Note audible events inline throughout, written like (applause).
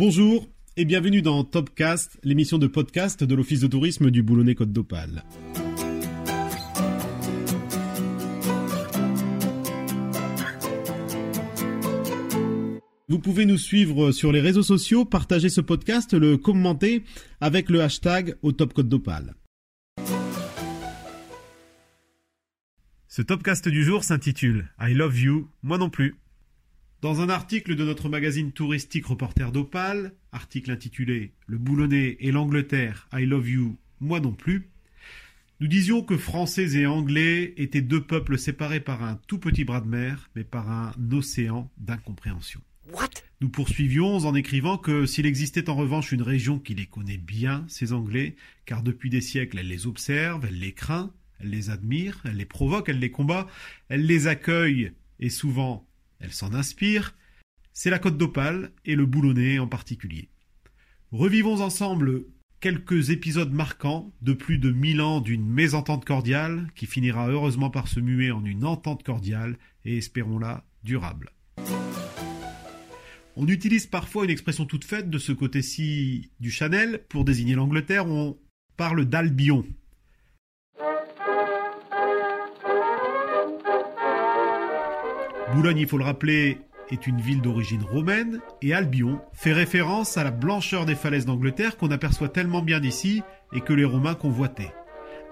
Bonjour et bienvenue dans Topcast, l'émission de podcast de l'Office de tourisme du Boulonnais-Côte d'Opale. Vous pouvez nous suivre sur les réseaux sociaux, partager ce podcast, le commenter avec le hashtag au Top Côte d'Opale. Ce Topcast du jour s'intitule I Love You, moi non plus. Dans un article de notre magazine touristique Reporter d'Opale, article intitulé Le Boulonnais et l'Angleterre, I Love You, moi non plus, nous disions que Français et Anglais étaient deux peuples séparés par un tout petit bras de mer, mais par un océan d'incompréhension. Nous poursuivions en écrivant que s'il existait en revanche une région qui les connaît bien, ces Anglais, car depuis des siècles elle les observe, elle les craint, elle les admire, elle les provoque, elle les combat, elle les accueille et souvent elle s'en inspire, c'est la Côte d'Opale et le Boulonnais en particulier. Revivons ensemble quelques épisodes marquants de plus de mille ans d'une mésentente cordiale qui finira heureusement par se muer en une entente cordiale et espérons-la durable. On utilise parfois une expression toute faite de ce côté-ci du Chanel pour désigner l'Angleterre, on parle d'Albion. Boulogne, il faut le rappeler, est une ville d'origine romaine, et Albion fait référence à la blancheur des falaises d'Angleterre qu'on aperçoit tellement bien d'ici et que les Romains convoitaient.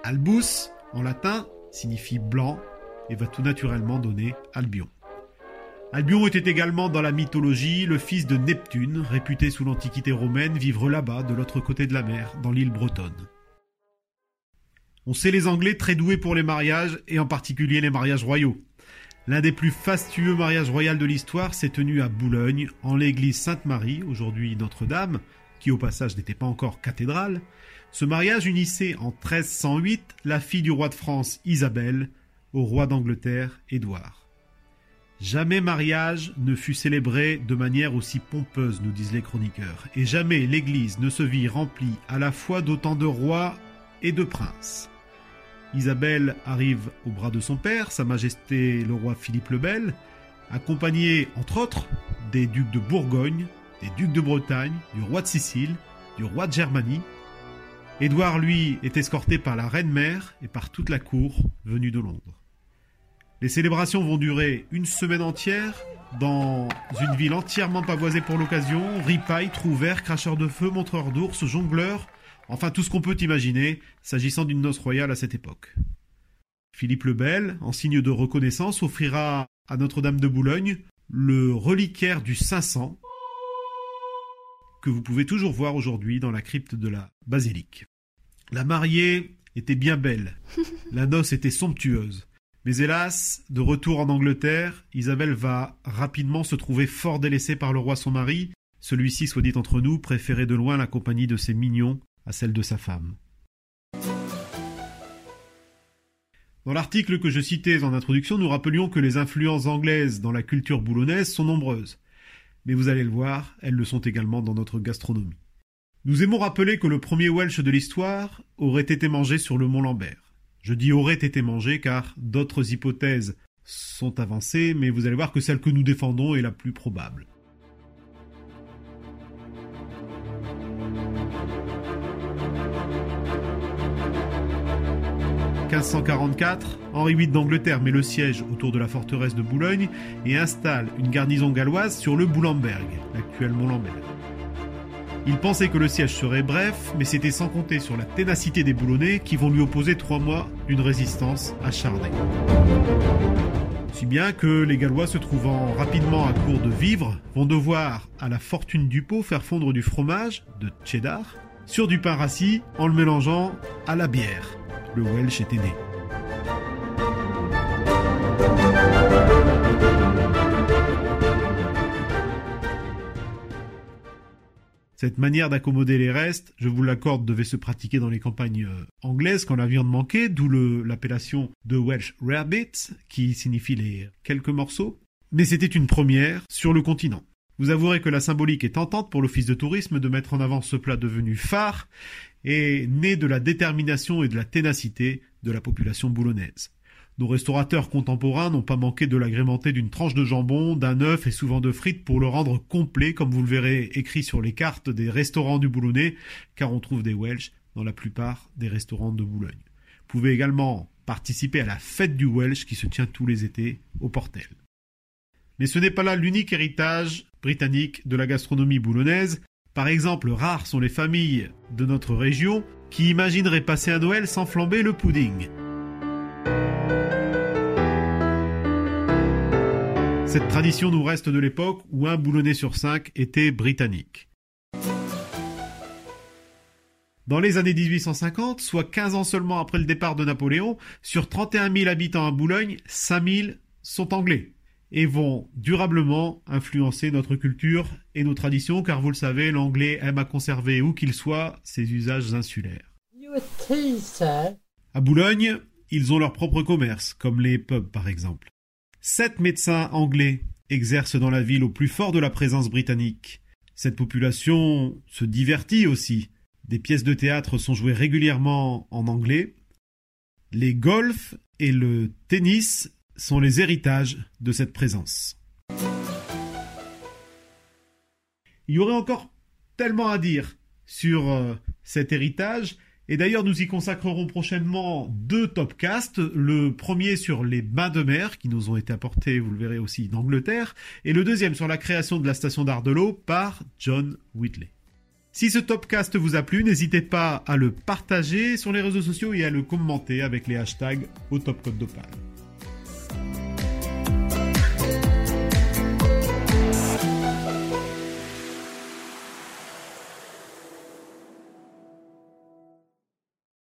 Albus, en latin, signifie blanc et va tout naturellement donner Albion. Albion était également dans la mythologie le fils de Neptune, réputé sous l'Antiquité romaine vivre là-bas, de l'autre côté de la mer, dans l'île bretonne. On sait les Anglais très doués pour les mariages, et en particulier les mariages royaux. L'un des plus fastueux mariages royaux de l'histoire s'est tenu à Boulogne, en l'église Sainte-Marie, aujourd'hui Notre-Dame, qui au passage n'était pas encore cathédrale. Ce mariage unissait en 1308 la fille du roi de France Isabelle au roi d'Angleterre Édouard. Jamais mariage ne fut célébré de manière aussi pompeuse, nous disent les chroniqueurs, et jamais l'Église ne se vit remplie à la fois d'autant de rois et de princes. Isabelle arrive au bras de son père, Sa Majesté le roi Philippe le Bel, accompagné entre autres des ducs de Bourgogne, des ducs de Bretagne, du roi de Sicile, du roi de Germanie. Édouard, lui, est escorté par la reine-mère et par toute la cour venue de Londres. Les célébrations vont durer une semaine entière dans une ville entièrement pavoisée pour l'occasion, ripailles, trous verts, cracheurs de feu, montreurs d'ours, jongleurs, enfin tout ce qu'on peut imaginer s'agissant d'une noce royale à cette époque. Philippe le Bel, en signe de reconnaissance, offrira à Notre-Dame de Boulogne le reliquaire du 500 que vous pouvez toujours voir aujourd'hui dans la crypte de la basilique. La mariée était bien belle, (laughs) la noce était somptueuse. Mais hélas, de retour en Angleterre, Isabelle va rapidement se trouver fort délaissée par le roi son mari. Celui-ci, soit dit entre nous, préférait de loin la compagnie de ses mignons à celle de sa femme. Dans l'article que je citais en introduction, nous rappelions que les influences anglaises dans la culture boulonnaise sont nombreuses. Mais vous allez le voir, elles le sont également dans notre gastronomie. Nous aimons rappeler que le premier Welsh de l'histoire aurait été mangé sur le mont Lambert. Je dis aurait été mangé car d'autres hypothèses sont avancées, mais vous allez voir que celle que nous défendons est la plus probable. « 1544, Henri VIII d'Angleterre met le siège autour de la forteresse de Boulogne et installe une garnison galloise sur le Boulemberg, l'actuel Mont-Lambert. Il pensait que le siège serait bref, mais c'était sans compter sur la ténacité des Boulonnais qui vont lui opposer trois mois d'une résistance acharnée. Si bien que les Gallois, se trouvant rapidement à court de vivres, vont devoir, à la fortune du pot, faire fondre du fromage, de cheddar, sur du pain rassis en le mélangeant à la bière. Le Welsh était né. Cette manière d'accommoder les restes, je vous l'accorde, devait se pratiquer dans les campagnes euh, anglaises quand la viande manquait, d'où l'appellation de Welsh Rarebits, qui signifie les quelques morceaux. Mais c'était une première sur le continent. Vous avouerez que la symbolique est tentante pour l'office de tourisme de mettre en avant ce plat devenu phare et né de la détermination et de la ténacité de la population boulonnaise. Nos restaurateurs contemporains n'ont pas manqué de l'agrémenter d'une tranche de jambon, d'un œuf et souvent de frites pour le rendre complet, comme vous le verrez écrit sur les cartes des restaurants du Boulonnais, car on trouve des Welsh dans la plupart des restaurants de Boulogne. Vous pouvez également participer à la fête du Welsh qui se tient tous les étés au Portel. Mais ce n'est pas là l'unique héritage britannique de la gastronomie boulonnaise. Par exemple, rares sont les familles de notre région qui imagineraient passer un Noël sans flamber le pudding. Cette tradition nous reste de l'époque où un boulonnais sur cinq était britannique. Dans les années 1850, soit 15 ans seulement après le départ de Napoléon, sur 31 000 habitants à Boulogne, 5 000 sont anglais et vont durablement influencer notre culture et nos traditions, car vous le savez, l'anglais aime à conserver, où qu'il soit, ses usages insulaires. À Boulogne, ils ont leur propre commerce, comme les pubs par exemple. Sept médecins anglais exercent dans la ville au plus fort de la présence britannique. Cette population se divertit aussi. Des pièces de théâtre sont jouées régulièrement en anglais. Les golfs et le tennis sont les héritages de cette présence. Il y aurait encore tellement à dire sur euh, cet héritage, et d'ailleurs nous y consacrerons prochainement deux topcasts, le premier sur les bains de mer qui nous ont été apportés, vous le verrez aussi, d'Angleterre, et le deuxième sur la création de la station d'art de l'eau par John Whitley. Si ce topcast vous a plu, n'hésitez pas à le partager sur les réseaux sociaux et à le commenter avec les hashtags au top code d'opale.